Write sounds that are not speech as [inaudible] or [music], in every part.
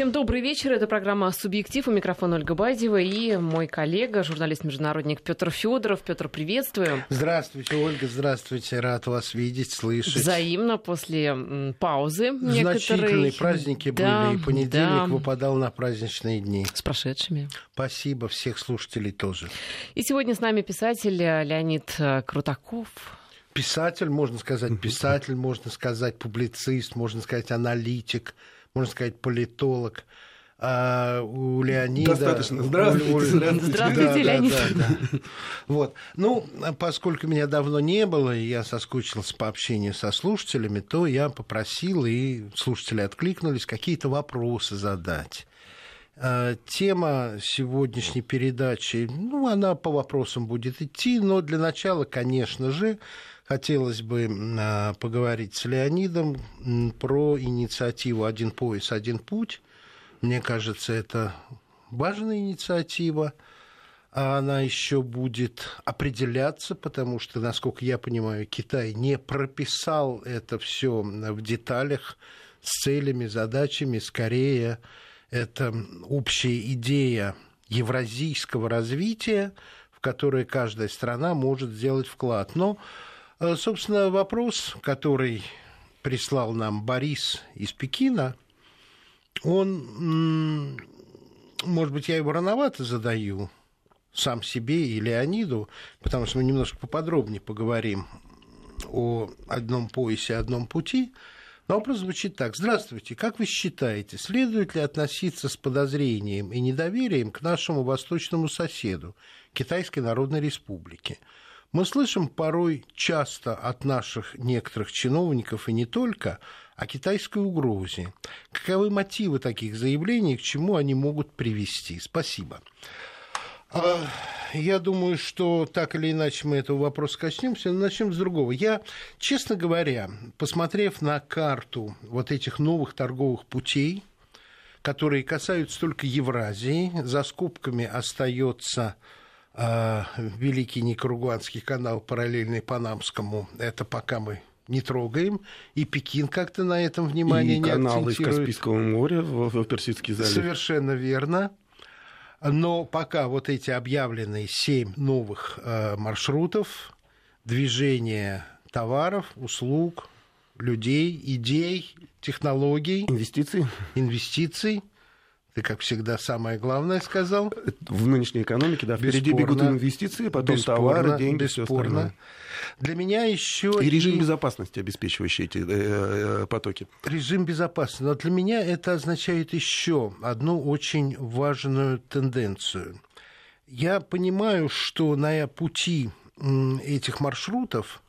Всем добрый вечер. Это программа «Субъектив». У микрофона Ольга Бадьева и мой коллега, журналист-международник Петр Федоров. Петр, приветствую. Здравствуйте, Ольга. Здравствуйте. Рад вас видеть, слышать. Взаимно после паузы Значительные некоторые. праздники да, были, и понедельник да. выпадал на праздничные дни. С прошедшими. Спасибо всех слушателей тоже. И сегодня с нами писатель Леонид Крутаков. Писатель, можно сказать, [laughs] писатель, можно сказать, публицист, можно сказать, аналитик, можно сказать, политолог. А у Леонида... Достаточно. Здравствуйте. у- у- Здравствуйте, Да, да, Леонид. да, да. Вот. Ну, поскольку меня давно не было, и я соскучился по общению со слушателями, то я попросил, и слушатели откликнулись, какие-то вопросы задать. А, Тема сегодняшней передачи, ну, она по вопросам будет идти, но для начала, конечно же, хотелось бы а, поговорить с Леонидом про инициативу «Один пояс, один путь». Мне кажется, это важная инициатива. А Она еще будет определяться, потому что, насколько я понимаю, Китай не прописал это все в деталях с целями, задачами. Скорее, это общая идея евразийского развития, в которое каждая страна может сделать вклад. Но, собственно, вопрос, который прислал нам Борис из Пекина, он, может быть, я его рановато задаю сам себе и Леониду, потому что мы немножко поподробнее поговорим о одном поясе, одном пути. Но вопрос звучит так. Здравствуйте. Как вы считаете, следует ли относиться с подозрением и недоверием к нашему восточному соседу, Китайской Народной Республике? Мы слышим порой часто от наших некоторых чиновников и не только о китайской угрозе. Каковы мотивы таких заявлений, к чему они могут привести? Спасибо. А, Я думаю, что так или иначе мы этого вопроса коснемся. Но начнем с другого. Я, честно говоря, посмотрев на карту вот этих новых торговых путей, которые касаются только Евразии, за скобками остается а, Великий Никарагуанский канал, параллельный Панамскому. Это пока мы не трогаем. И Пекин как-то на этом внимание и не каналы из акцентирует. Каспийского моря в, в Персидский залив. Совершенно верно. Но пока вот эти объявленные семь новых э, маршрутов движения товаров, услуг, людей, идей, технологий, Инвестиции инвестиций, ты, как всегда, самое главное сказал. в нынешней экономике, да, впереди бегут инвестиции, потом Бесспорно, товары, деньги, все бесспорно. остальное. Для меня еще И режим безопасности, обеспечивающий эти э, э, потоки. режим безопасности. Но для меня это означает еще одну очень важную тенденцию. Я понимаю, что на пути этих маршрутов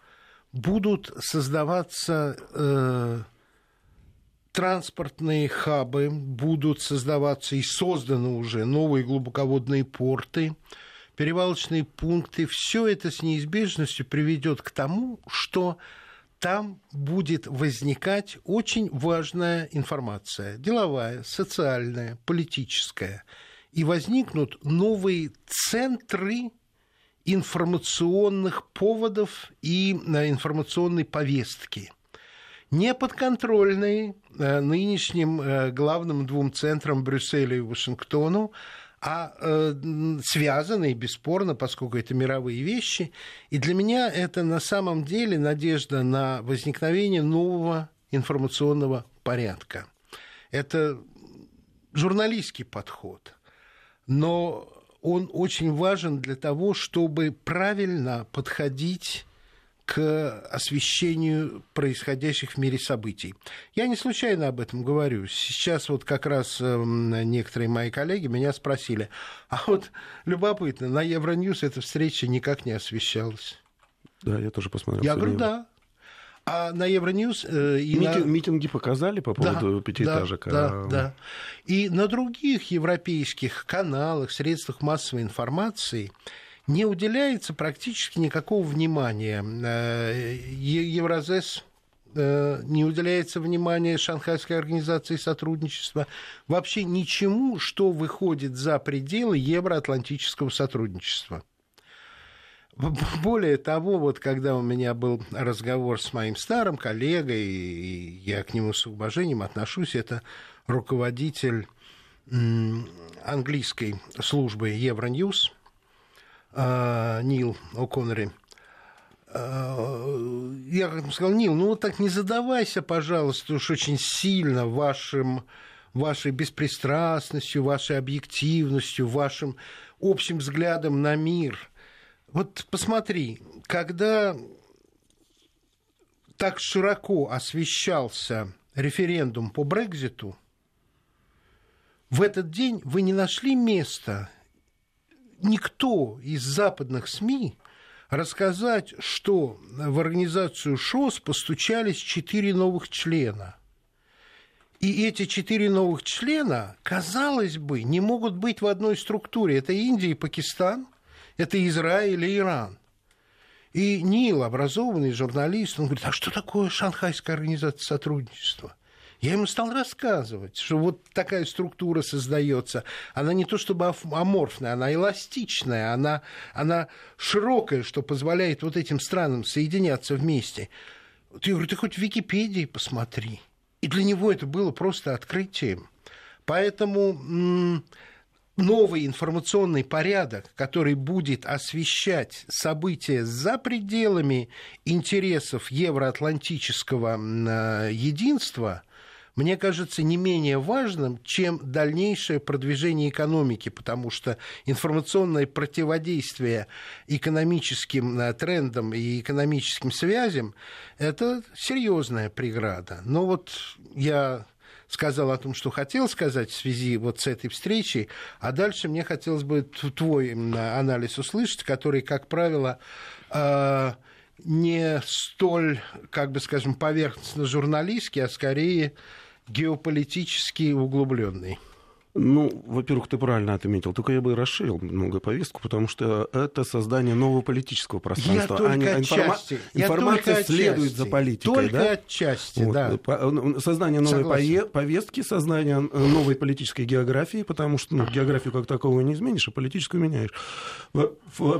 будут создаваться э, транспортные хабы, будут создаваться и созданы уже новые глубоководные порты, перевалочные пункты. Все это с неизбежностью приведет к тому, что там будет возникать очень важная информация, деловая, социальная, политическая. И возникнут новые центры информационных поводов и э, информационной повестки не подконтрольные э, нынешним э, главным двум центрам Брюсселю и Вашингтону, а э, м, связанные, бесспорно, поскольку это мировые вещи. И для меня это на самом деле надежда на возникновение нового информационного порядка. Это журналистский подход, но он очень важен для того, чтобы правильно подходить к освещению происходящих в мире событий. Я не случайно об этом говорю. Сейчас вот как раз эм, некоторые мои коллеги меня спросили, а вот любопытно, на Евроньюз эта встреча никак не освещалась. Да, я тоже посмотрел. Я говорю, да. А на Евроньюз э, и Мити- на... Митинги показали по поводу пятиэтажек. Да, а да, да. И на других европейских каналах, средствах массовой информации не уделяется практически никакого внимания. Э, Евразес э, не уделяется внимания Шанхайской организации сотрудничества, вообще ничему, что выходит за пределы евроатлантического сотрудничества. Более того, вот когда у меня был разговор с моим старым коллегой, и я к нему с уважением отношусь, это руководитель английской службы Евроньюз Нил О'Коннери, я сказал, Нил, ну вот так не задавайся, пожалуйста, уж очень сильно вашим, вашей беспристрастностью, вашей объективностью, вашим общим взглядом на мир. Вот посмотри, когда так широко освещался референдум по Брекзиту, в этот день вы не нашли места, никто из западных СМИ рассказать, что в организацию ШОС постучались четыре новых члена. И эти четыре новых члена, казалось бы, не могут быть в одной структуре. Это Индия и Пакистан, это Израиль и Иран. И Нил, образованный журналист, он говорит, а что такое Шанхайская организация сотрудничества? Я ему стал рассказывать, что вот такая структура создается. Она не то чтобы аморфная, она эластичная, она, она широкая, что позволяет вот этим странам соединяться вместе. Ты, говорю, ты хоть в Википедии посмотри. И для него это было просто открытием. Поэтому новый информационный порядок, который будет освещать события за пределами интересов евроатлантического э, единства – мне кажется, не менее важным, чем дальнейшее продвижение экономики, потому что информационное противодействие экономическим э, трендам и экономическим связям – это серьезная преграда. Но вот я сказал о том, что хотел сказать в связи вот с этой встречей, а дальше мне хотелось бы твой анализ услышать, который, как правило, э, не столь, как бы скажем, поверхностно журналистский, а скорее геополитически углубленный. Ну, во-первых, ты правильно отметил. Только я бы расширил много повестку, потому что это создание нового политического пространства. Я только а не информа... Информация я следует отчасти. за политикой. Только да? отчасти, вот. да. Ну, создание новой Согласен. повестки, создание новой политической географии, потому что ну, географию как таковую не изменишь, а политическую меняешь. Во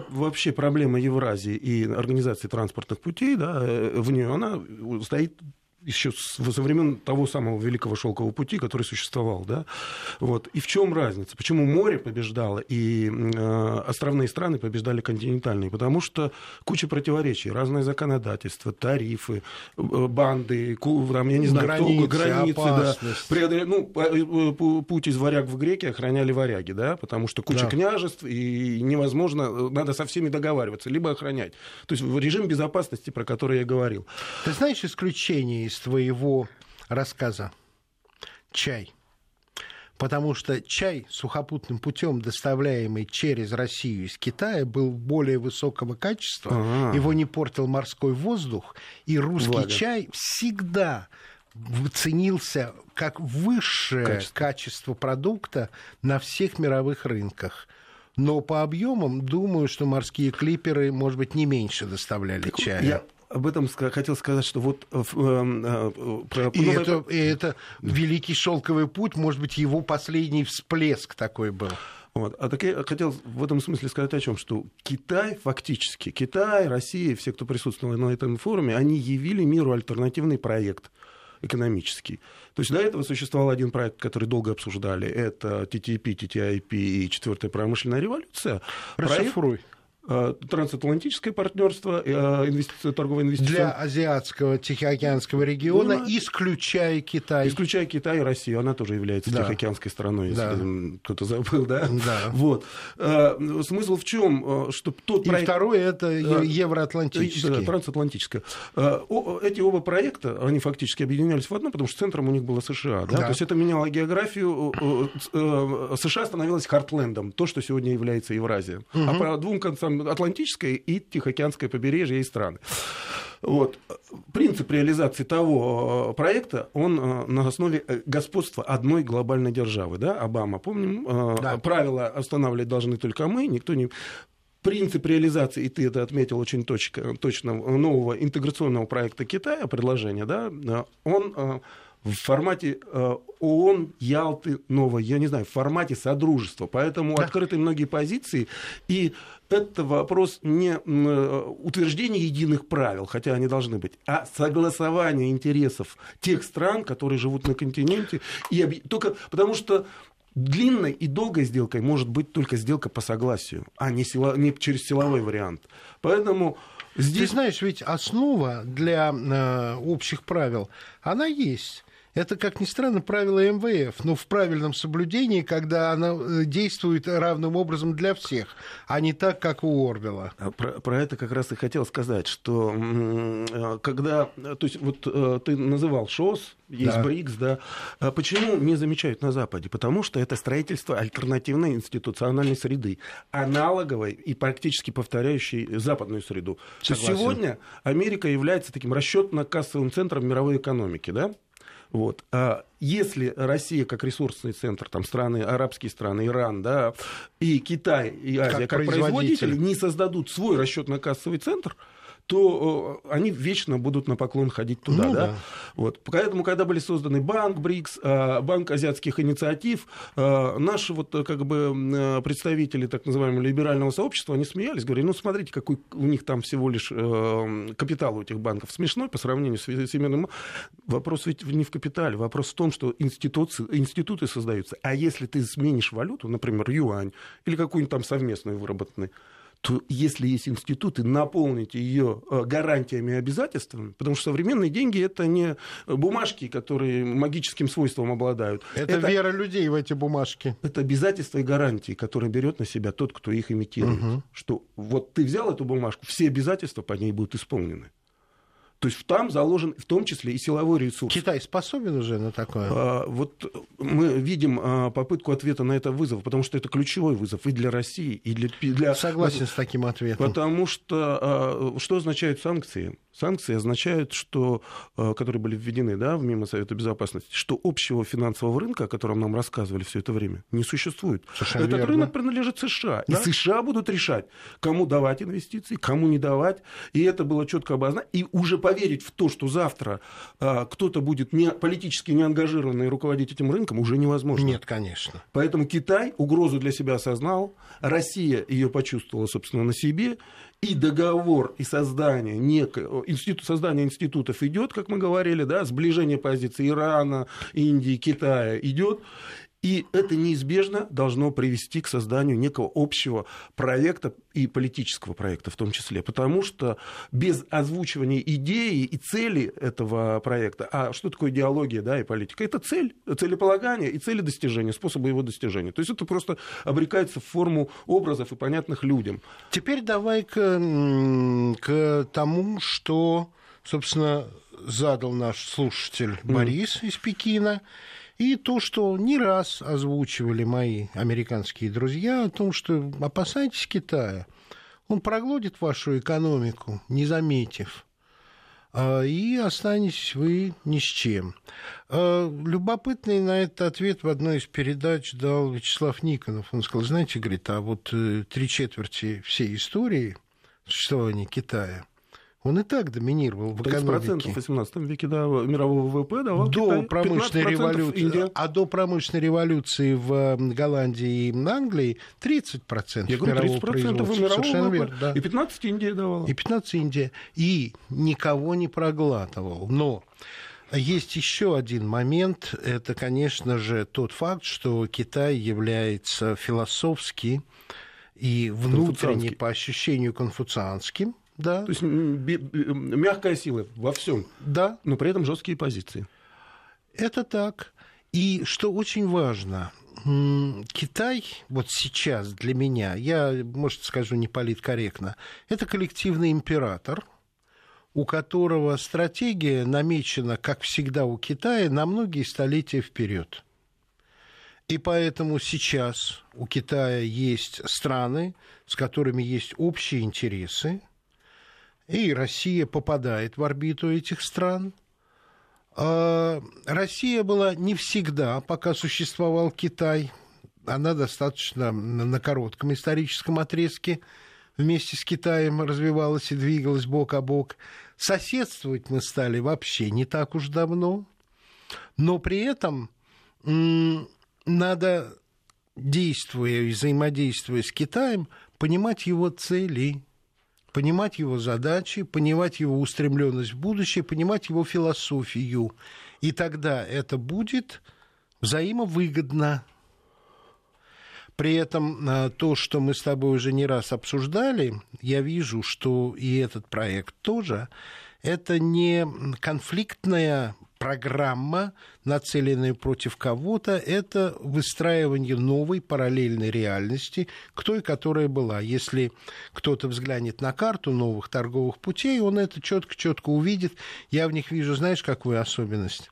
вообще проблема Евразии и организации транспортных путей, да, э, в нее она стоит еще со времен того самого Великого Шелкового пути, который существовал. Да? Вот. И в чем разница? Почему море побеждало и э, островные страны побеждали континентальные? Потому что куча противоречий, разное законодательство, тарифы, э, банды, там, я не знаю, границы, кто, границы да, преодоле... ну, э, путь из варяг в греки охраняли варяги, да, потому что куча да. княжеств, и невозможно, э, надо со всеми договариваться, либо охранять. То есть режим безопасности, про который я говорил. Ты знаешь исключение из твоего рассказа. Чай. Потому что чай сухопутным путем, доставляемый через Россию из Китая, был более высокого качества, А-а-а. его не портил морской воздух, и русский Влага. чай всегда ценился как высшее качество. качество продукта на всех мировых рынках. Но по объемам, думаю, что морские клиперы, может быть, не меньше доставляли так чая. Я об этом хотел сказать, что вот... Э, э, про... и, ну, это, и это великий шелковый путь, может быть, его последний всплеск такой был. Вот. А так я хотел в этом смысле сказать о чем, что Китай фактически, Китай, Россия, все, кто присутствовал на этом форуме, они явили миру альтернативный проект экономический. То есть до этого существовал один проект, который долго обсуждали. Это TTIP, TTIP и четвертая промышленная революция. Расшифруй. Проект Э, трансатлантическое партнерство, э, инвестиция, торговое инвестиционное. Для азиатского Тихоокеанского региона, ну, исключая Китай. Исключая Китай и Россию, она тоже является да. Тихоокеанской страной, если да. кто-то забыл, да? Да. Вот. Э, смысл в чем, что тот и проект... второй это евроатлантический. Да, трансатлантическое. Эти оба проекта, они фактически объединялись в одно, потому что центром у них было США, да? да. То есть это меняло географию. США становилась хартлендом, то, что сегодня является Евразия. Угу. А по двум концам Атлантическое и Тихоокеанское побережье и страны. Вот. Принцип реализации того э, проекта, он э, на основе э, господства одной глобальной державы. Да? Обама, помним, да. правила останавливать должны только мы, никто не принцип реализации, и ты это отметил очень точно, точно нового интеграционного проекта Китая, предложения, да, он в формате э, ООН, Ялты, Новой, я не знаю, в формате содружества. Поэтому да. открыты многие позиции. И это вопрос не э, утверждения единых правил, хотя они должны быть, а согласования интересов тех стран, которые живут на континенте. И только потому что длинной и долгой сделкой может быть только сделка по согласию, а не, сила, не через силовой вариант. Поэтому здесь... Ты знаешь, ведь основа для э, общих правил, она есть. Это, как ни странно, правило МВФ, но в правильном соблюдении, когда она э, действует равным образом для всех, а не так, как у Орвела. А про, про это как раз и хотел сказать, что э, когда, то есть вот э, ты называл ШОС, есть да. БРИКС, да, а почему не замечают на Западе? Потому что это строительство альтернативной институциональной среды, аналоговой и практически повторяющей западную среду. Согласен. Сегодня Америка является таким расчетно-кассовым центром мировой экономики, да? Вот. А если Россия как ресурсный центр, там страны, арабские страны, Иран, да, и Китай, и Азия как, как производители не создадут свой расчетно-кассовый центр, то они вечно будут на поклон ходить туда. Ну, да? Да. Вот. Поэтому, когда были созданы банк БРИКС, а, банк азиатских инициатив, а, наши вот, как бы, представители так называемого либерального сообщества, они смеялись, говорили, ну, смотрите, какой у них там всего лишь э, капитал у этих банков смешной по сравнению с всемирным. Вопрос ведь не в капитале, вопрос в том, что институты, институты создаются. А если ты сменишь валюту, например, юань или какую-нибудь там совместную выработанную, то если есть институты, наполните ее э, гарантиями и обязательствами, потому что современные деньги это не бумажки, которые магическим свойством обладают. Это, это вера людей в эти бумажки. Это обязательства и гарантии, которые берет на себя тот, кто их имитирует. Угу. Что вот ты взял эту бумажку, все обязательства по ней будут исполнены. То есть там заложен в том числе и силовой ресурс. Китай способен уже на такое? А, вот мы видим а, попытку ответа на это вызов, потому что это ключевой вызов и для России, и для... для... Согласен с таким ответом. Потому что а, что означают санкции? Санкции означают, что, э, которые были введены да, в мимо Совета Безопасности, что общего финансового рынка, о котором нам рассказывали все это время, не существует. Совершенно Этот верно. рынок принадлежит США. Да? И США будут решать, кому давать инвестиции, кому не давать. И это было четко обозначено. И уже поверить в то, что завтра а, кто-то будет не, политически неангажированный руководить этим рынком, уже невозможно. Нет, конечно. Поэтому Китай угрозу для себя осознал, Россия ее почувствовала, собственно, на себе, и договор, и создание некого, институт, создание институтов идет, как мы говорили, да, сближение позиций Ирана, Индии, Китая идет. И это неизбежно должно привести к созданию некого общего проекта и политического проекта в том числе. Потому что без озвучивания идеи и цели этого проекта, а что такое идеология да, и политика? Это цель, целеполагание и цели достижения, способы его достижения. То есть это просто обрекается в форму образов и понятных людям. Теперь давай к, к тому, что, собственно, задал наш слушатель Борис mm. из Пекина. И то, что не раз озвучивали мои американские друзья о том, что опасайтесь Китая. Он проглотит вашу экономику, не заметив а, и останетесь вы ни с чем. А, любопытный на этот ответ в одной из передач дал Вячеслав Никонов. Он сказал, знаете, говорит, а вот э, три четверти всей истории существования Китая он и так доминировал в экономике. в 18 веке да, мирового ВВП давал до Китай, промышленной революции, Индия. А до промышленной революции в Голландии и Англии 30% Я говорю, 30% производства. Совершенно ВВП. верно. Да. И 15 Индия давала. И 15 Индия. И никого не проглатывал. Но есть еще один момент. Это, конечно же, тот факт, что Китай является философски и внутренне по ощущению конфуцианским да. То есть мягкая сила во всем. Да. Но при этом жесткие позиции. Это так. И что очень важно, Китай вот сейчас для меня, я, может, скажу не политкорректно, это коллективный император, у которого стратегия намечена, как всегда у Китая, на многие столетия вперед. И поэтому сейчас у Китая есть страны, с которыми есть общие интересы, и Россия попадает в орбиту этих стран. А Россия была не всегда, пока существовал Китай. Она достаточно на коротком историческом отрезке вместе с Китаем развивалась и двигалась бок о бок. Соседствовать мы стали вообще не так уж давно. Но при этом надо, действуя и взаимодействуя с Китаем, понимать его цели, понимать его задачи, понимать его устремленность в будущее, понимать его философию. И тогда это будет взаимовыгодно. При этом а, то, что мы с тобой уже не раз обсуждали, я вижу, что и этот проект тоже, это не конфликтная программа, нацеленная против кого-то, это выстраивание новой параллельной реальности к той, которая была. Если кто-то взглянет на карту новых торговых путей, он это четко-четко увидит. Я в них вижу, знаешь, какую особенность?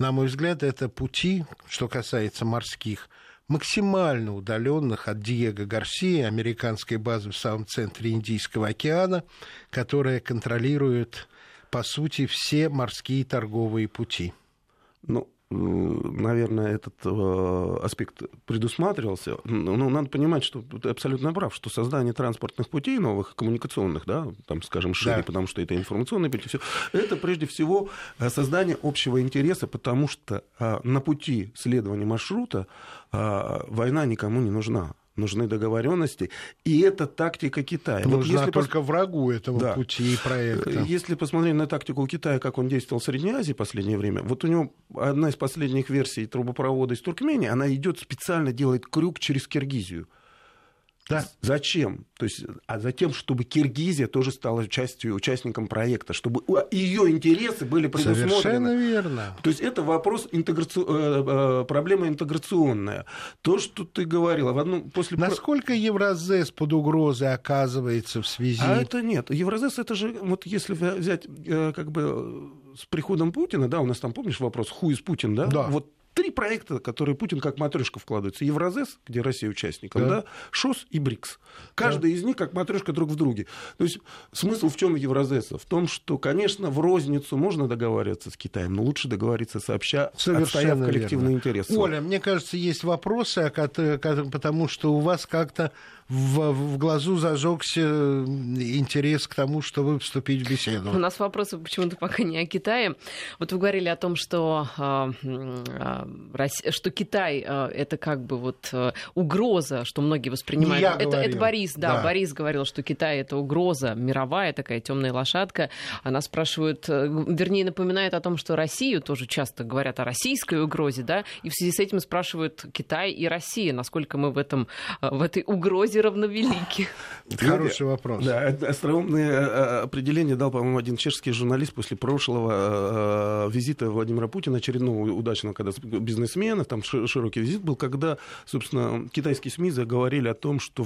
На мой взгляд, это пути, что касается морских, максимально удаленных от Диего Гарсии, американской базы в самом центре Индийского океана, которая контролирует по сути, все морские торговые пути. Ну, наверное, этот э, аспект предусматривался. Но ну, надо понимать, что ты абсолютно прав, что создание транспортных путей новых, коммуникационных, да, там, скажем, шире, да. потому что это информационные пути, все, это прежде всего э, создание общего интереса, потому что э, на пути следования маршрута война никому не нужна нужны договоренности, и это тактика Китая. Нужна вот если только пос... врагу этого да. пути и проекта. Если посмотреть на тактику Китая, как он действовал в Средней Азии в последнее время, вот у него одна из последних версий трубопровода из Туркмении, она идет специально делает крюк через Киргизию. Да. Зачем? То есть, а затем, чтобы Киргизия тоже стала частью, участником проекта, чтобы ее интересы были предусмотрены. Совершенно верно. То есть это вопрос интеграци... Э, э, проблема интеграционная. То, что ты говорила, в одном после насколько Евразес под угрозой оказывается в связи? А это нет. Евразес это же вот если взять э, как бы с приходом Путина, да, у нас там помнишь вопрос, хуй из Путин, да? Да. Вот три проекта, которые Путин как матрешка вкладывается. Евразес, где Россия участником, да. Да, ШОС и БРИКС. Каждый да. из них как матрешка друг в друге. То есть смысл в чем Евразеса? В том, что, конечно, в розницу можно договариваться с Китаем, но лучше договориться сообща, Совершенно отстояв коллективный верно. интерес. Оля, мне кажется, есть вопросы, потому что у вас как-то в, в глазу зажегся интерес к тому, чтобы вступить в беседу. У нас вопросы почему-то пока не о Китае. Вот вы говорили о том, что, а, а, что Китай это как бы вот угроза, что многие воспринимают. я это, это Борис, да, да, Борис говорил, что Китай это угроза мировая, такая темная лошадка. Она спрашивает, э, вернее, напоминает о том, что Россию тоже часто говорят о российской угрозе, да, и в связи с этим спрашивают Китай и Россия, насколько мы в этом в этой угрозе люди равновелики? [laughs] Хороший вопрос. Да, остроумное э, э, определение дал, по-моему, один чешский журналист после прошлого э, визита Владимира Путина, очередного удачного, когда бизнесмена, там широкий визит был, когда, собственно, китайские СМИ заговорили о том, что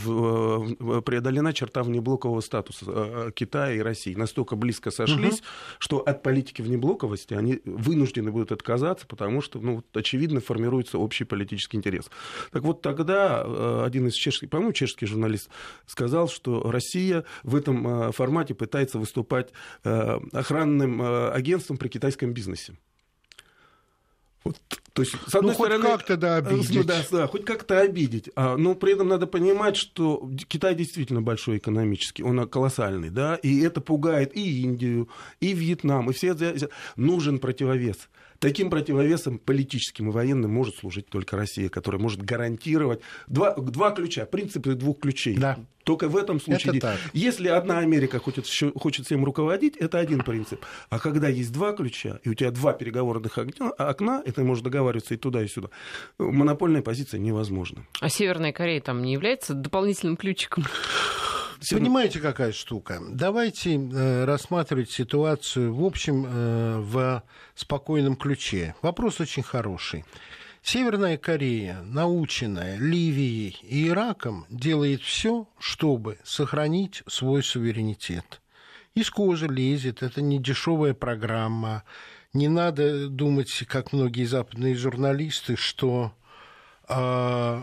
преодолена черта внеблокового статуса Китая и России. Настолько близко сошлись, угу. что от политики внеблоковости они вынуждены будут отказаться, потому что, ну, очевидно, формируется общий политический интерес. Так вот, тогда один из чешских, по-моему, чешский русский журналист, сказал, что Россия в этом э, формате пытается выступать э, охранным э, агентством при китайском бизнесе. Вот, то есть, с одной ну, стороны, хоть как-то да, обидеть. Да, да, хоть как-то обидеть. А, но при этом надо понимать, что Китай действительно большой экономически, он колоссальный, да, и это пугает и Индию, и Вьетнам, и все. Нужен противовес. Таким противовесом политическим и военным может служить только Россия, которая может гарантировать два, два ключа, принципы двух ключей. Да. Только в этом случае, это так. если одна Америка хочет, хочет всем руководить, это один принцип. А когда есть два ключа, и у тебя два переговорных окна, и ты можешь договариваться и туда, и сюда, монопольная позиция невозможна. А Северная Корея там не является дополнительным ключиком? Понимаете, какая штука? Давайте э, рассматривать ситуацию, в общем, э, в спокойном ключе. Вопрос очень хороший. Северная Корея, наученная Ливией и Ираком, делает все, чтобы сохранить свой суверенитет. Из кожи лезет, это не дешевая программа. Не надо думать, как многие западные журналисты, что э,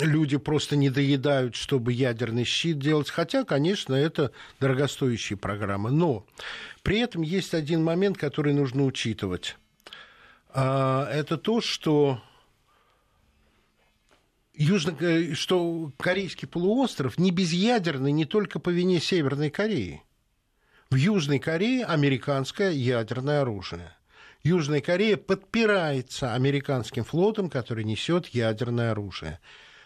люди просто не доедают, чтобы ядерный щит делать. Хотя, конечно, это дорогостоящие программы. Но при этом есть один момент, который нужно учитывать. А, это то, что Южно... что Корейский полуостров не безъядерный не только по вине Северной Кореи. В Южной Корее американское ядерное оружие. Южная Корея подпирается американским флотом, который несет ядерное оружие.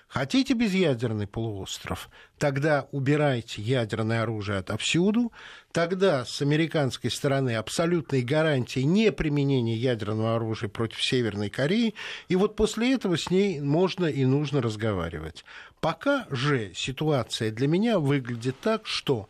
Хотите безъядерный полуостров? Тогда убирайте ядерное оружие отовсюду. Тогда с американской стороны абсолютной гарантии неприменения ядерного оружия против Северной Кореи. И вот после этого с ней можно и нужно разговаривать. Пока же ситуация для меня выглядит так, что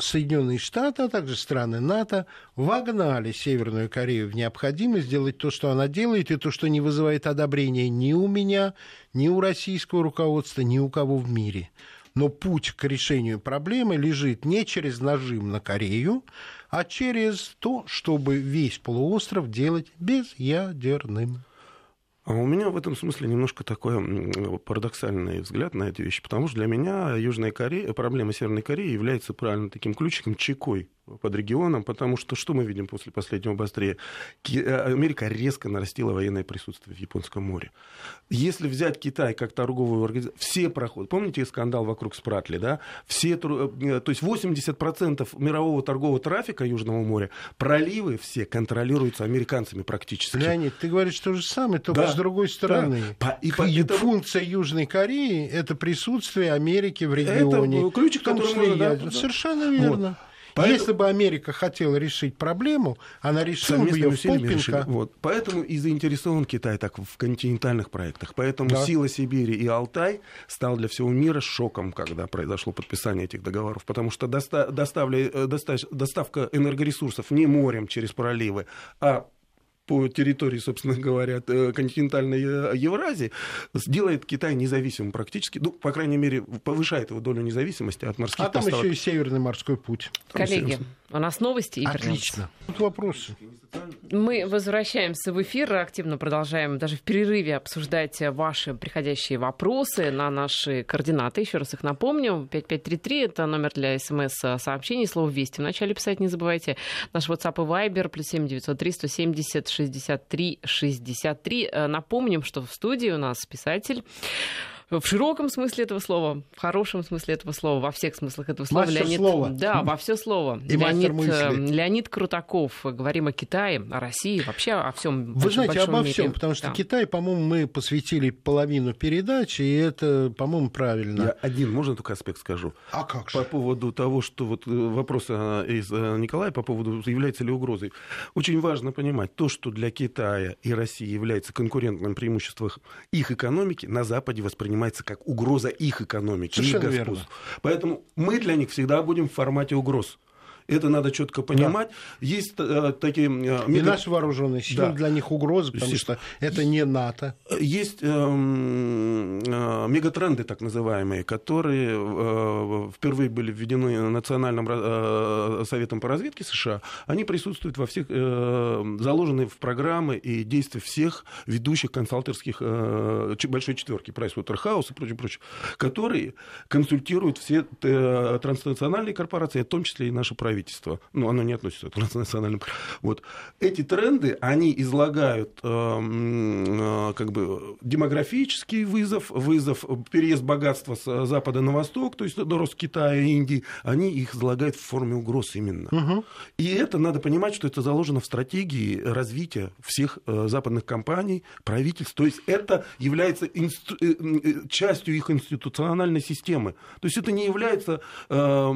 Соединенные Штаты, а также страны НАТО вогнали Северную Корею в необходимость сделать то, что она делает, и то, что не вызывает одобрения ни у меня, ни у российского руководства, ни у кого в мире. Но путь к решению проблемы лежит не через нажим на Корею, а через то, чтобы весь полуостров делать безъядерным. А у меня в этом смысле немножко такой парадоксальный взгляд на эти вещи, потому что для меня Южная Корея, проблема Северной Кореи является правильно таким ключиком, чекой под регионом, потому что что мы видим после последнего обострения? Э, Америка резко нарастила военное присутствие в Японском море. Если взять Китай как торговую организацию, все проходят. Помните скандал вокруг Спратли, да? Все, э, то есть 80% мирового торгового трафика Южного моря, проливы все контролируются американцами практически. Леонид, ты говоришь то же самое, только да, с другой стороны. Да. И, и функция Южной Кореи – это присутствие Америки в регионе. Это ключик, который можно... Да, Совершенно верно. Вот. Поэтому... Если бы Америка хотела решить проблему, она решила бы ее в полпинка. Вот. Поэтому и заинтересован Китай так в континентальных проектах. Поэтому да. сила Сибири и Алтай стал для всего мира шоком, когда произошло подписание этих договоров. Потому что доста- доставля, э, доставка энергоресурсов не морем через проливы, а по территории, собственно говоря, э, континентальной э, Евразии, сделает Китай независимым практически, ну, по крайней мере, повышает его долю независимости от морских А там поставок. еще и Северный морской путь. Коллеги, у нас новости. И Отлично. Тут вопросы. Мы возвращаемся в эфир, активно продолжаем даже в перерыве обсуждать ваши приходящие вопросы на наши координаты. Еще раз их напомню. 5533 это номер для смс-сообщений. Слово «Вести» вначале писать не забывайте. Наш WhatsApp и Viber плюс 7903 170 63 63. Напомним, что в студии у нас писатель в широком смысле этого слова, в хорошем смысле этого слова, во всех смыслах этого слова. Мастер Леонид, слова. Да, во все слово. И Леонид, э, Леонид Крутаков. Говорим о Китае, о России, вообще о всем. Вы знаете, обо мире. всем, потому что да. Китай, по-моему, мы посвятили половину передачи, и это, по-моему, правильно. Я один, можно только аспект скажу? А как же? По поводу того, что вот э, вопрос э, из Николая по поводу, является ли угрозой. Очень важно понимать, то, что для Китая и России является конкурентным преимуществом их экономики, на Западе воспринимается воспринимается как угроза их экономики, Совершенно их господству. Верно. Поэтому мы для них всегда будем в формате угроз. Это надо четко понимать. Да. Есть э, такие... Э, метод... И наши вооруженные силы да. для них угрозы, потому есть, что это не НАТО. Есть э, э, мегатренды, так называемые, которые э, впервые были введены Национальным э, советом по разведке США. Они присутствуют во всех, э, заложены в программы и действия всех ведущих консалтерских э, большой четверки, Pricewaterhouse и прочее, прочее, которые консультируют все э, транснациональные корпорации, в том числе и наши правительства правительства, ну, оно не относится к транснациональным, вот, эти тренды, они излагают э, э, как бы демографический вызов, вызов, переезд богатства с запада на восток, то есть до рост Китая, Индии, они их излагают в форме угроз именно. Угу. И это надо понимать, что это заложено в стратегии развития всех э, западных компаний, правительств, то есть это является инсту- э, частью их институциональной системы. То есть это не является э,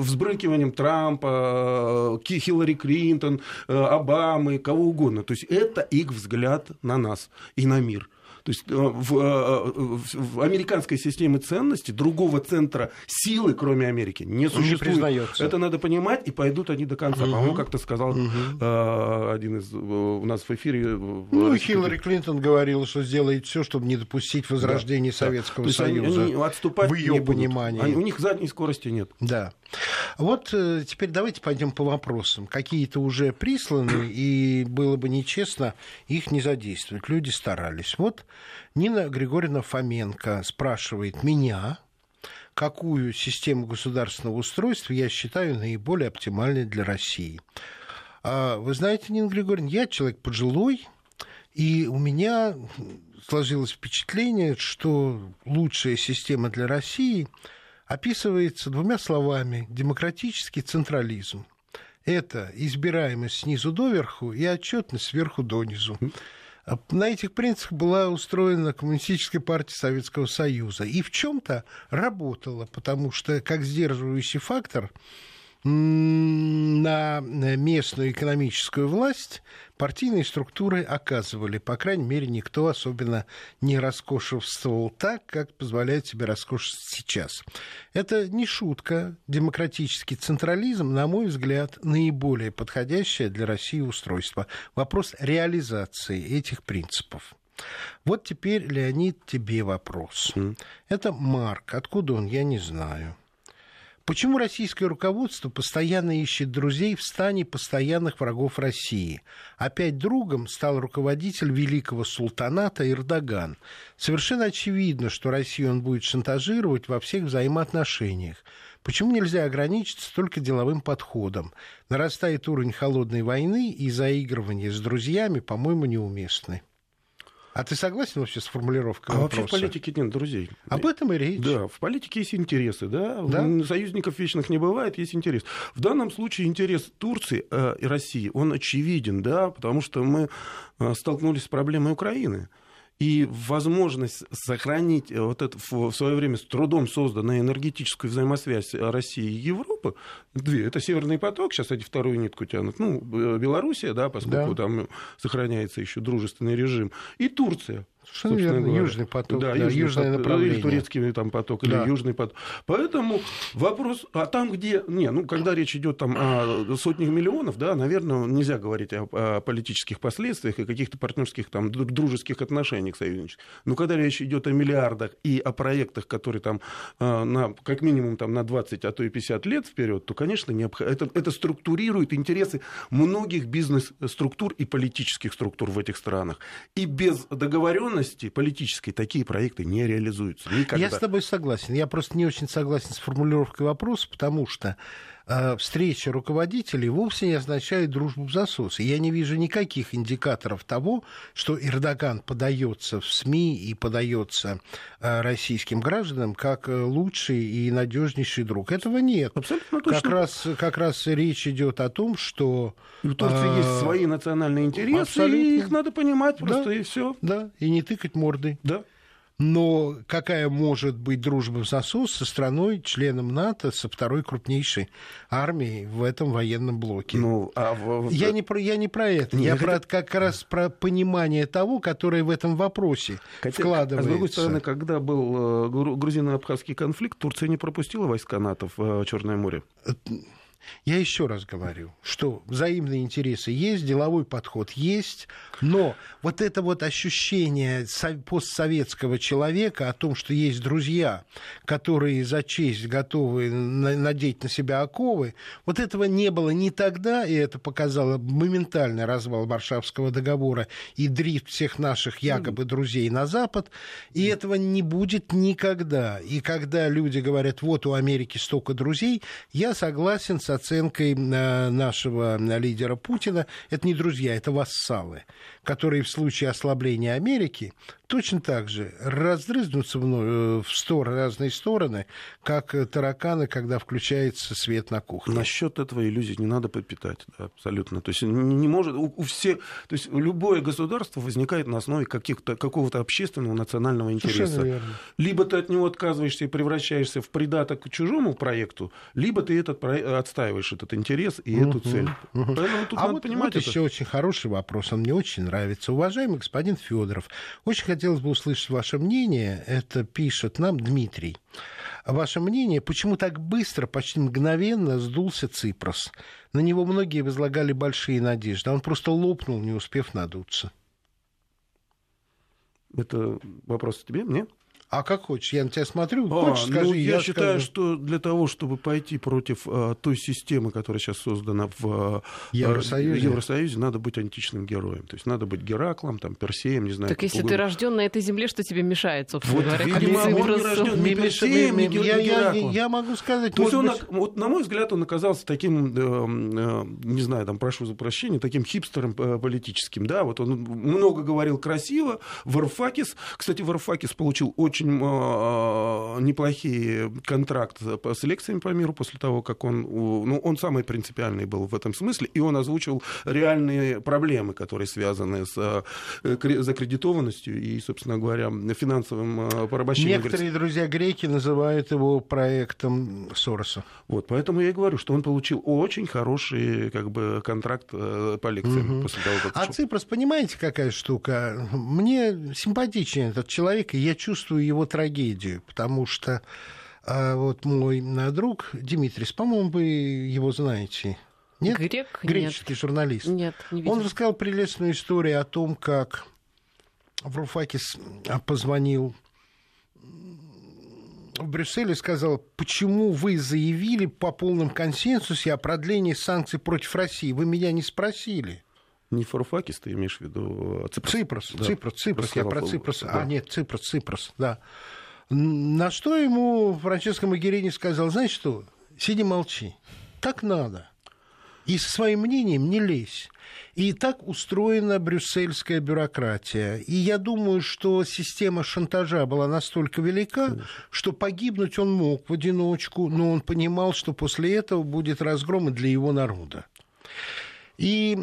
взбрыкиванием Трампа, Трампа, э, Хиллари Клинтон, э, Обамы, кого угодно. То есть это их взгляд на нас и на мир. То есть э, в, э, в американской системе ценностей другого центра силы, кроме Америки, не существует. Не Это надо понимать, и пойдут они до конца. Угу. По-моему, как-то сказал угу. один из у нас в эфире. Ну, Хиллари Клинтон говорила, что сделает все, чтобы не допустить возрождения да, Советского да. Союза. Они, они отступать в ее понимании. Они, у них задней скорости нет. Да. Вот теперь давайте пойдем по вопросам. Какие-то уже присланы, и было бы нечестно их не задействовать. Люди старались. Вот Нина Григорьевна Фоменко спрашивает меня, какую систему государственного устройства я считаю наиболее оптимальной для России. А вы знаете, Нина Григорьевна, я человек пожилой, и у меня сложилось впечатление, что лучшая система для России описывается двумя словами – демократический централизм. Это избираемость снизу доверху и отчетность сверху донизу. А на этих принципах была устроена Коммунистическая партия Советского Союза. И в чем-то работала, потому что как сдерживающий фактор на местную экономическую власть партийные структуры оказывали. По крайней мере, никто особенно не роскошествовал так, как позволяет себе роскошествовать сейчас. Это не шутка. Демократический централизм, на мой взгляд, наиболее подходящее для России устройство. Вопрос реализации этих принципов. Вот теперь, Леонид, тебе вопрос. Mm. Это Марк. Откуда он, я не знаю. Почему российское руководство постоянно ищет друзей в стане постоянных врагов России? Опять другом стал руководитель великого султаната Эрдоган. Совершенно очевидно, что Россию он будет шантажировать во всех взаимоотношениях. Почему нельзя ограничиться только деловым подходом? Нарастает уровень холодной войны, и заигрывание с друзьями, по-моему, неуместны. А ты согласен вообще с формулировкой а вопроса? вообще в политике нет друзей. Об этом и речь. Да, в политике есть интересы, да? да? Союзников вечных не бывает, есть интерес. В данном случае интерес Турции э, и России, он очевиден, да, потому что мы э, столкнулись с проблемой Украины и возможность сохранить э, вот это в свое время с трудом созданную энергетическую взаимосвязь России и Европы, две, это Северный поток, сейчас эти вторую нитку тянут, ну, Белоруссия, да, поскольку да. там сохраняется еще дружественный режим, и Турция. Совершенно верно, говоря. южный поток, да, да, южный южное поток, направление. Или турецкий там поток, да. или южный поток. Поэтому вопрос, а там, где, не, ну, когда речь идет там о сотнях миллионов, да, наверное, нельзя говорить о, о политических последствиях и каких-то партнерских там дружеских отношениях союзнических. Но когда речь идет о миллиардах и о проектах, которые там а, на, как минимум там на 20, а то и 50 лет вперед, то, конечно, необх... это, это структурирует интересы многих бизнес-структур и политических структур в этих странах. И без договоренности договоренности политической такие проекты не реализуются. Никогда. Я с тобой согласен. Я просто не очень согласен с формулировкой вопроса, потому что встреча руководителей вовсе не означает дружбу в засос. И я не вижу никаких индикаторов того, что Эрдоган подается в СМИ и подается э, российским гражданам как лучший и надежнейший друг. Этого нет. Абсолютно точно. Как раз, как раз речь идет о том, что... И в Турции э, есть свои национальные интересы, абсолютно. и их надо понимать просто, да, и все. Да, и не тыкать мордой. Да. Но какая может быть дружба в засос со страной, членом НАТО, со второй крупнейшей армией в этом военном блоке? Ну, а в... я, не про, я не про это. Не, я про, это... как раз про понимание того, которое в этом вопросе Хотя, вкладывается. А с другой стороны, когда был э, грузино-абхазский конфликт, Турция не пропустила войска НАТО в э, Черное море. Я еще раз говорю, что взаимные интересы есть, деловой подход есть, но вот это вот ощущение постсоветского человека о том, что есть друзья, которые за честь готовы надеть на себя оковы, вот этого не было ни тогда, и это показало моментальный развал Варшавского договора и дрифт всех наших якобы друзей на Запад, и этого не будет никогда. И когда люди говорят, вот у Америки столько друзей, я согласен с оценкой э, нашего лидера Путина, это не друзья, это вассалы, которые в случае ослабления Америки точно так же раздрызнутся в, э, в стороны, разные стороны, как тараканы, когда включается свет на кухне. Насчет этого иллюзий не надо подпитать, да, абсолютно. То есть не может у, у всех, то есть любое государство возникает на основе каких-то какого-то общественного национального интереса. Либо ты от него отказываешься и превращаешься в придаток к чужому проекту, либо ты этот отстаиваешь этот интерес и угу, эту цель. Угу. Поэтому тут а надо вот, понимать вот это. еще очень хороший вопрос, он мне очень нравится. Уважаемый господин Федоров, очень хотелось бы услышать ваше мнение. Это пишет нам Дмитрий. Ваше мнение, почему так быстро, почти мгновенно сдулся Ципрос? На него многие возлагали большие надежды. Он просто лопнул, не успев надуться. Это вопрос тебе, мне? А как хочешь, я на тебя смотрю, а, хочешь, ну, скажи, я, я считаю, скажу. что для того, чтобы пойти против а, той системы, которая сейчас создана в а, Евросоюзе. Евросоюзе, надо быть античным героем. То есть надо быть Гераклом, там, Персеем, не знаю. Так если угодно. ты рожден на этой земле, что тебе мешает, собственно вот, говоря? Видимо, он не рожден ни Персеем, ни Гераклом. Я, могу сказать... То есть он, быть... вот, на мой взгляд, он оказался таким, э, э, не знаю, там, прошу за прощения, таким хипстером э, политическим. Да, вот он много говорил красиво. Варуфакис, кстати, Варуфакис получил очень очень неплохие контракты с лекциями по миру после того, как он, ну, он самый принципиальный был в этом смысле, и он озвучил реальные проблемы, которые связаны с закредитованностью и, собственно говоря, финансовым порабощением. Некоторые друзья греки называют его проектом Сороса. Вот, поэтому я и говорю, что он получил очень хороший как бы, контракт по лекциям угу. после того, как... А Ципрос, понимаете, какая штука? Мне симпатичен этот человек, и я чувствую его трагедию, потому что а вот мой друг Димитрис, по-моему, вы его знаете. Нет? Грек? Греческий Нет. журналист. Нет, не видел. Он рассказал прелестную историю о том, как Вруфакис позвонил в Брюсселе и сказал, почему вы заявили по полном консенсусе о продлении санкций против России? Вы меня не спросили. Не Фаруфакис, ты имеешь в виду а Ципрос? Ципрос, да. Ципрос, Ципрос, я про Ципрос. Да. А, нет, Ципрос, Ципрос, да. На что ему Франческо Магерини сказал, знаешь что, сиди молчи, так надо. И со своим мнением не лезь. И так устроена брюссельская бюрократия. И я думаю, что система шантажа была настолько велика, Конечно. что погибнуть он мог в одиночку, но он понимал, что после этого будет разгром и для его народа. И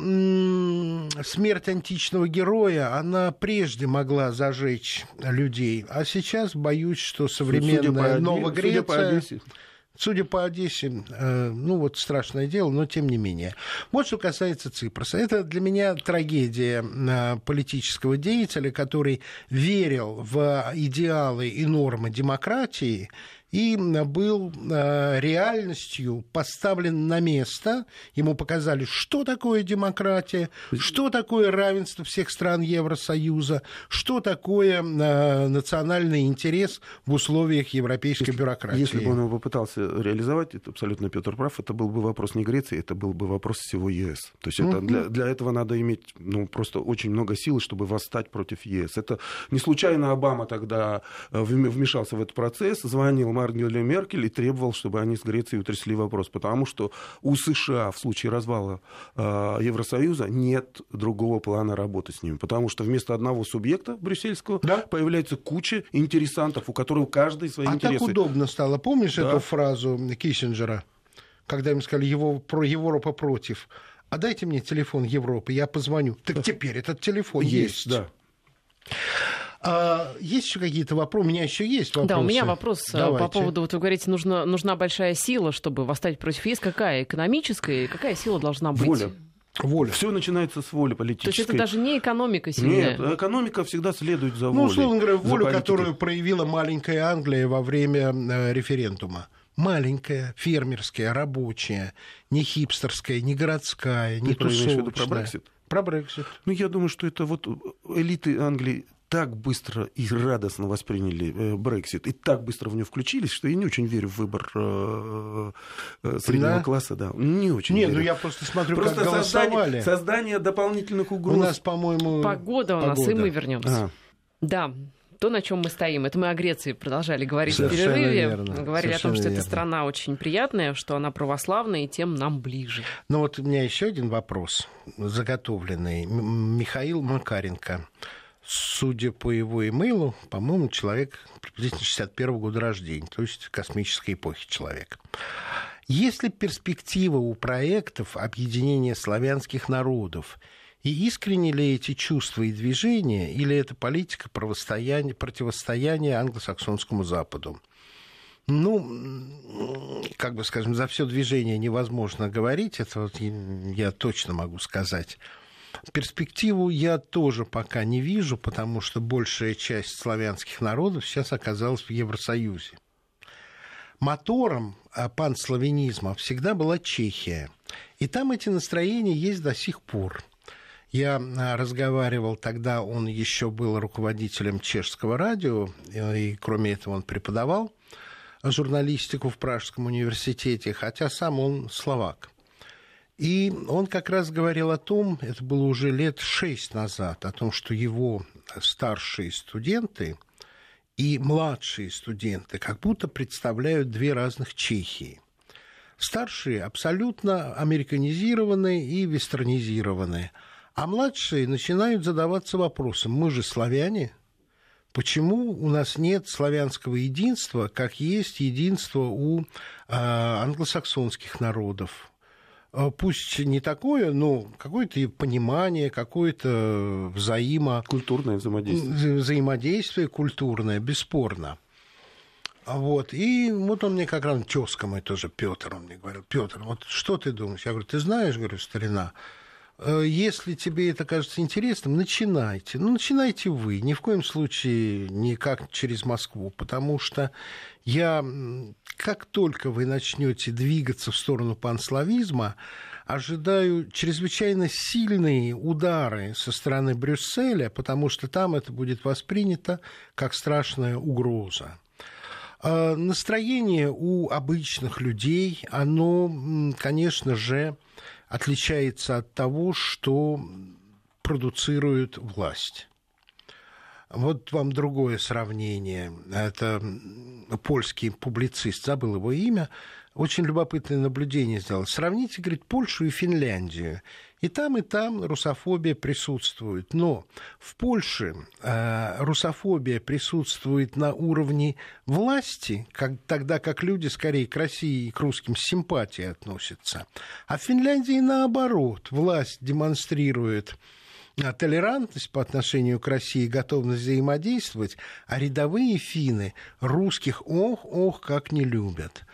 смерть античного героя, она прежде могла зажечь людей, а сейчас боюсь, что современная Новая Греция... Судя по Одессе, э, ну вот страшное дело, но тем не менее. Вот что касается Ципроса. Это для меня трагедия э, политического деятеля, который верил в идеалы и нормы демократии, и был э, реальностью поставлен на место. Ему показали, что такое демократия, что такое равенство всех стран Евросоюза, что такое э, национальный интерес в условиях европейской если, бюрократии. Если бы он его попытался реализовать, это абсолютно Петр прав, это был бы вопрос не Греции, это был бы вопрос всего ЕС. То есть это, для, для этого надо иметь ну, просто очень много сил, чтобы восстать против ЕС. Это не случайно Обама тогда э, вмешался в этот процесс, звонил Ангеле Меркель и требовал, чтобы они с Грецией утрясли вопрос, потому что у США в случае развала э, Евросоюза нет другого плана работы с ними, потому что вместо одного субъекта брюссельского да? появляется куча интересантов, у которых каждый свои а интересы. А так удобно стало. Помнишь да. эту фразу Киссинджера, когда им сказали его, про Европа против? А дайте мне телефон Европы, я позвоню. Так теперь этот телефон есть. есть. Да. А, есть еще какие-то вопросы? У меня еще есть вопросы. Да, у меня вопрос э, Давайте. по поводу, вот вы говорите, нужна, нужна большая сила, чтобы восстать против ЕС. Какая? Экономическая? И какая сила должна быть? Воля. Воля. Все начинается с воли политической. То есть это даже не экономика сильная? Нет, экономика всегда следует за волей. Ну, условно говоря, волю, которую проявила маленькая Англия во время э, референдума маленькая, фермерская, рабочая, не хипстерская, не городская, не Ты тусовочная. Про Брексит? Про Брексит. Ну, я думаю, что это вот элиты Англии так быстро и радостно восприняли э, Брексит и так быстро в него включились, что я не очень верю в выбор э, э, среднего да? класса. Да, не очень Нет, верю. ну я просто смотрю, просто как голосовали. Создание, создание дополнительных угроз. У нас, по-моему... Погода у нас, Погода. и мы вернемся. А. Да, то, на чем мы стоим. Это мы о Греции продолжали говорить Совершенно в перерыве. Верно. Говорили Совершенно о том, что верно. эта страна очень приятная, что она православная, и тем нам ближе. Ну вот у меня еще один вопрос заготовленный. Михаил Макаренко судя по его имейлу, по-моему, человек приблизительно 61 года рождения, то есть космической эпохи человек. Есть ли перспектива у проектов объединения славянских народов? И искренне ли эти чувства и движения, или это политика противостояния англосаксонскому Западу? Ну, как бы скажем, за все движение невозможно говорить, это вот я точно могу сказать. Перспективу я тоже пока не вижу, потому что большая часть славянских народов сейчас оказалась в Евросоюзе. Мотором а, панславянизма всегда была Чехия. И там эти настроения есть до сих пор. Я а, разговаривал тогда, он еще был руководителем чешского радио, и кроме этого он преподавал журналистику в Пражском университете, хотя сам он словак. И он как раз говорил о том, это было уже лет шесть назад, о том, что его старшие студенты и младшие студенты как будто представляют две разных Чехии. Старшие абсолютно американизированы и вестернизированы, а младшие начинают задаваться вопросом, мы же славяне, почему у нас нет славянского единства, как есть единство у а, англосаксонских народов. А, пусть не такое, но какое-то понимание, какое-то взаимо... Культурное взаимодействие. Взаимодействие культурное, бесспорно. Вот. И вот он мне как раз, тезка мой тоже, Петр, он мне говорил, Петр, вот что ты думаешь? Я говорю, ты знаешь, говорю, старина, э, если тебе это кажется интересным, начинайте. Ну, начинайте вы. Ни в коем случае не как через Москву, потому что я, как только вы начнете двигаться в сторону панславизма, ожидаю чрезвычайно сильные удары со стороны Брюсселя, потому что там это будет воспринято как страшная угроза. А, настроение у обычных людей, оно, конечно же, отличается от того, что продуцирует власть. Вот вам другое сравнение. Это польский публицист, забыл его имя, очень любопытное наблюдение сделал. Сравните, говорит, Польшу и Финляндию. И там, и там русофобия присутствует. Но в Польше э, русофобия присутствует на уровне власти, как, тогда как люди скорее к России и к русским с симпатией относятся. А в Финляндии наоборот. Власть демонстрирует э, толерантность по отношению к России, готовность взаимодействовать, а рядовые финны русских ох, ох, как не любят.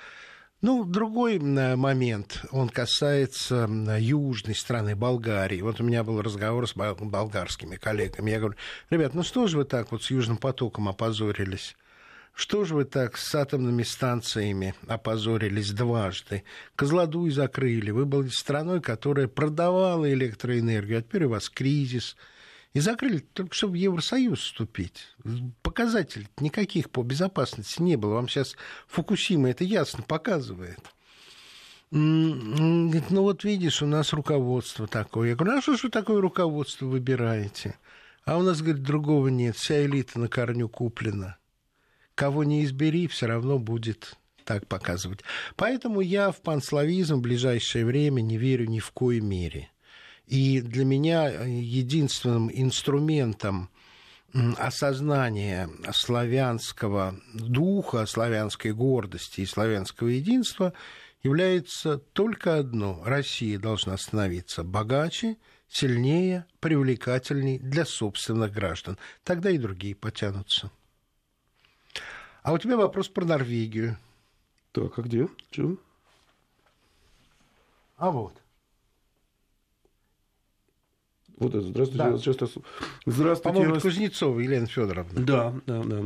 Ну, другой момент, он касается южной страны Болгарии. Вот у меня был разговор с болгарскими коллегами. Я говорю, ребят, ну что же вы так вот с Южным потоком опозорились? Что же вы так с атомными станциями опозорились дважды? Козлодуй закрыли. Вы были страной, которая продавала электроэнергию, а теперь у вас кризис – и закрыли только чтобы в Евросоюз вступить. Показателей никаких по безопасности не было. Вам сейчас Фукусима это ясно показывает. Говорит, ну вот видишь, у нас руководство такое. Я говорю, а что же такое руководство выбираете? А у нас, говорит, другого нет. Вся элита на корню куплена. Кого не избери, все равно будет так показывать. Поэтому я в панславизм в ближайшее время не верю ни в коей мере. И для меня э, единственным инструментом осознания славянского духа, славянской гордости и славянского единства является только одно. Россия должна становиться богаче, сильнее, привлекательней для собственных граждан. Тогда и другие потянутся. А у тебя вопрос про Норвегию. Так, а где? Чем? А вот. Вот это. Здравствуйте, да. я вас часто... Здравствуйте, По-моему, вас... Кузнецова Елена Федоровна. Да, да, да.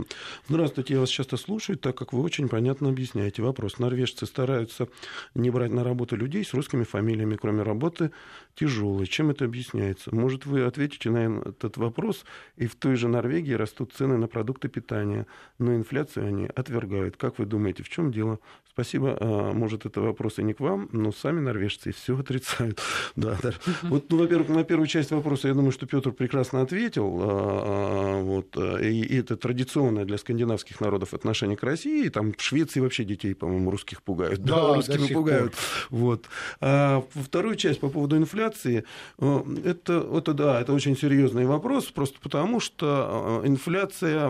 Здравствуйте, я вас часто слушаю, так как вы очень понятно объясняете вопрос. Норвежцы стараются не брать на работу людей с русскими фамилиями, кроме работы тяжелой. Чем это объясняется? Может, вы ответите на этот вопрос, и в той же Норвегии растут цены на продукты питания, но инфляцию они отвергают. Как вы думаете, в чем дело? Спасибо. А, может, это вопрос и не к вам, но сами норвежцы все отрицают. [laughs] Да, да. Вот, ну, во-первых, на первую часть вопроса, я думаю, что Петр прекрасно ответил. А, а, вот, и это традиционное для скандинавских народов отношение к России. Там в Швеции вообще детей, по-моему, русских пугают. Да, да русскими пугают. Вот. А вторую часть по поводу инфляции. Это, это, да, это очень серьезный вопрос, просто потому что инфляция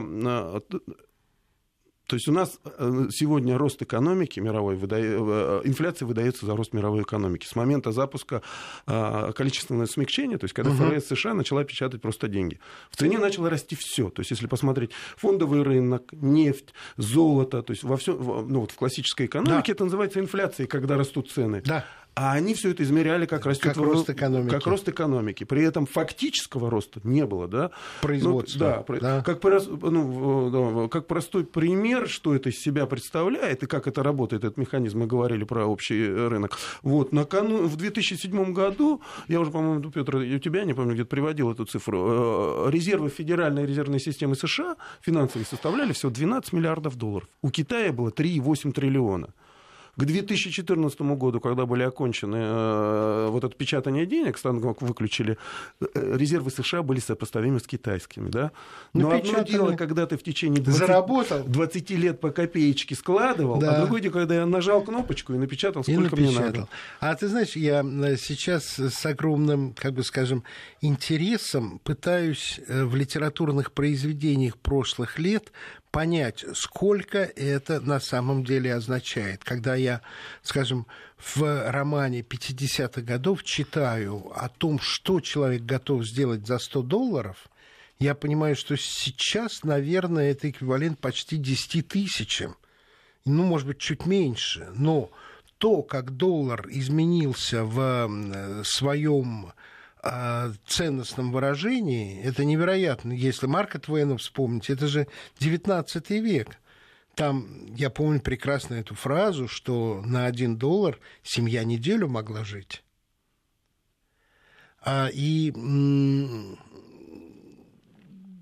то есть у нас э, сегодня рост экономики мировой, выдает, э, инфляция выдается за рост мировой экономики. С момента запуска э, количественного смягчения, то есть когда. ФРС США начала печатать просто деньги. В стране начало расти все. То есть если посмотреть фондовый рынок, нефть, золото, то есть во всем, ну вот в классической экономике да. это называется инфляцией, когда растут цены. Да. А они все это измеряли как растет как рост экономики. Как рост экономики. При этом фактического роста не было, да? Производства. Ну, да, да. Как, ну, как простой пример, что это из себя представляет и как это работает, этот механизм, мы говорили про общий рынок. Вот, накану... в 2007 году, я уже, по-моему, Петр, у тебя, не помню, где-то приводил эту цифру, э, резервы Федеральной резервной системы США финансовые составляли всего 12 миллиардов долларов. У Китая было 3,8 триллиона. К 2014 году, когда были окончены э, вот это печатание денег, станок выключили, э, резервы США были сопоставимы с китайскими. Да? Но одно дело, когда ты в течение 20, 20 лет по копеечке складывал, да. а другое дело, когда я нажал кнопочку и напечатал, сколько и напечатал. мне надо. А ты знаешь, я э, сейчас с огромным, как бы скажем, интересом пытаюсь в литературных произведениях прошлых лет понять, сколько это на самом деле означает. Когда я, скажем, в романе 50-х годов читаю о том, что человек готов сделать за 100 долларов, я понимаю, что сейчас, наверное, это эквивалент почти 10 тысячам. Ну, может быть, чуть меньше. Но то, как доллар изменился в своем ценностном выражении, это невероятно. Если Марка Твена вспомнить, это же 19 век. Там, я помню прекрасно эту фразу, что на один доллар семья неделю могла жить. А, и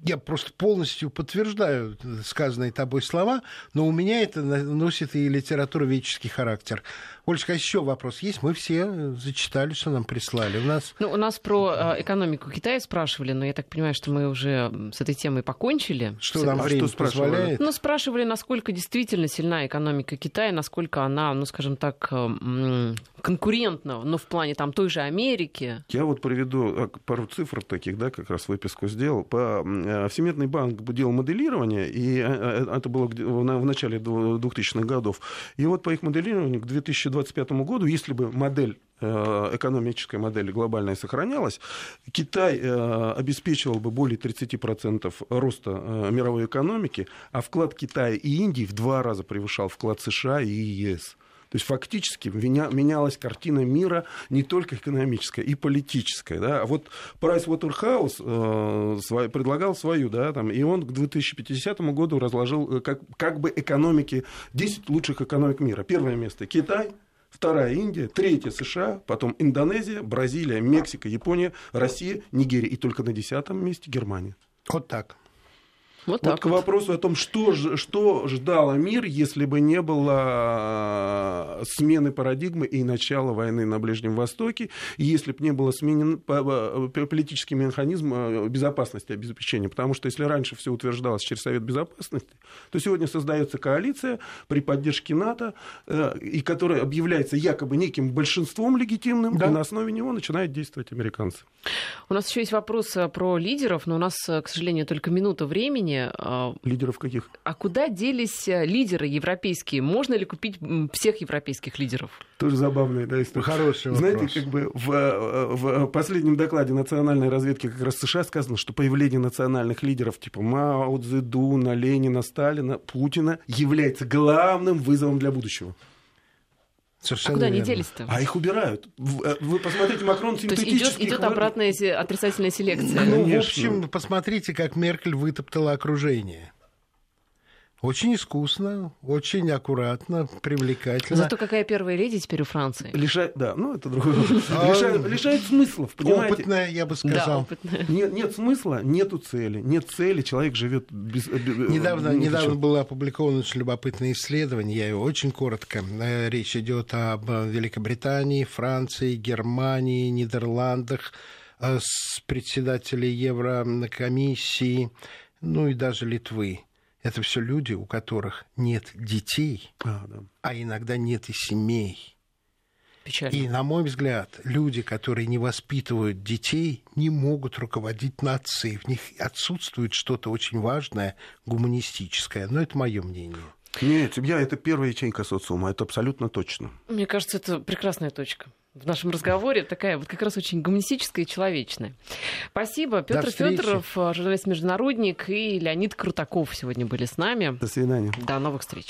я просто полностью подтверждаю сказанные тобой слова, но у меня это носит и литературоведческий характер. Ольга, еще вопрос есть? Мы все зачитали, что нам прислали. У нас... Ну, у нас про э, экономику Китая спрашивали, но я так понимаю, что мы уже с этой темой покончили. Что нам а время что позволяет? Ну, спрашивали, насколько действительно сильна экономика Китая, насколько она, ну, скажем так, э, конкурентна, но в плане там той же Америки. Я вот приведу э, пару цифр таких, да, как раз выписку сделал. По Всемирный банк делал моделирование, и это было в начале 2000-х годов. И вот по их моделированию к 2020 2025 году, если бы модель э, экономическая модель глобальная сохранялась, Китай э, обеспечивал бы более 30% роста э, мировой экономики, а вклад Китая и Индии в два раза превышал вклад США и ЕС. То есть фактически менялась картина мира не только экономическая, и политическая. Да? Вот Прайс Уотерхаус э, предлагал свою, да, там, и он к 2050 году разложил как, как бы экономики, 10 лучших экономик мира. Первое место Китай, вторая Индия, третья США, потом Индонезия, Бразилия, Мексика, Япония, Россия, Нигерия и только на десятом месте Германия. Вот так. Вот, вот к вопросу о том, что, что ждало мир, если бы не было а, смены парадигмы и начала войны на Ближнем Востоке, если бы не было сменен политический механизм а, безопасности обеспечения. Потому что если раньше все утверждалось через Совет Безопасности, то сегодня создается коалиция при поддержке НАТО, э, и которая объявляется якобы неким большинством легитимным, да. и на основе него начинают действовать американцы. У нас еще есть вопрос э, про лидеров, но у нас, э, к сожалению, только минута времени плане... А, лидеров каких? А куда делись э, лидеры европейские? Можно ли купить всех европейских лидеров? Тоже забавная да, история. Хороший вопрос. Знаете, как бы в, э, в последнем докладе национальной разведки как раз США сказано, что появление национальных лидеров типа Мао Цзэдуна, Ленина, Сталина, Путина является главным вызовом для будущего. Совершенно а куда верно. они делись-то? А их убирают. Э, вы посмотрите, Макрон синтетический... То есть идет, идет обратная отрицательная селекция? Ну, Конечно. в общем, посмотрите, как Меркель вытоптала окружение. Очень искусно, очень аккуратно, привлекательно. Зато какая первая леди теперь у Франции? Лишает, да, ну это другой вопрос. А лишает, лишает смыслов, понимаете? Опытная, я бы сказал. Да, опытная. Нет, нет смысла, нету цели. Нет цели, человек живет без... Недавно, без недавно было опубликовано очень любопытное исследование, я его очень коротко. Э, речь идет об Великобритании, Франции, Германии, Нидерландах, э, с председателей Еврокомиссии, ну и даже Литвы это все люди, у которых нет детей, а, да. а иногда нет и семей. Печально. И, на мой взгляд, люди, которые не воспитывают детей, не могут руководить нацией. В них отсутствует что-то очень важное, гуманистическое. Но это мое мнение. Нет, семья – это первая ячейка социума, это абсолютно точно. Мне кажется, это прекрасная точка в нашем разговоре такая вот как раз очень гуманистическая и человечная. Спасибо. Петр Федоров, журналист-международник, и Леонид Крутаков сегодня были с нами. До свидания. До новых встреч.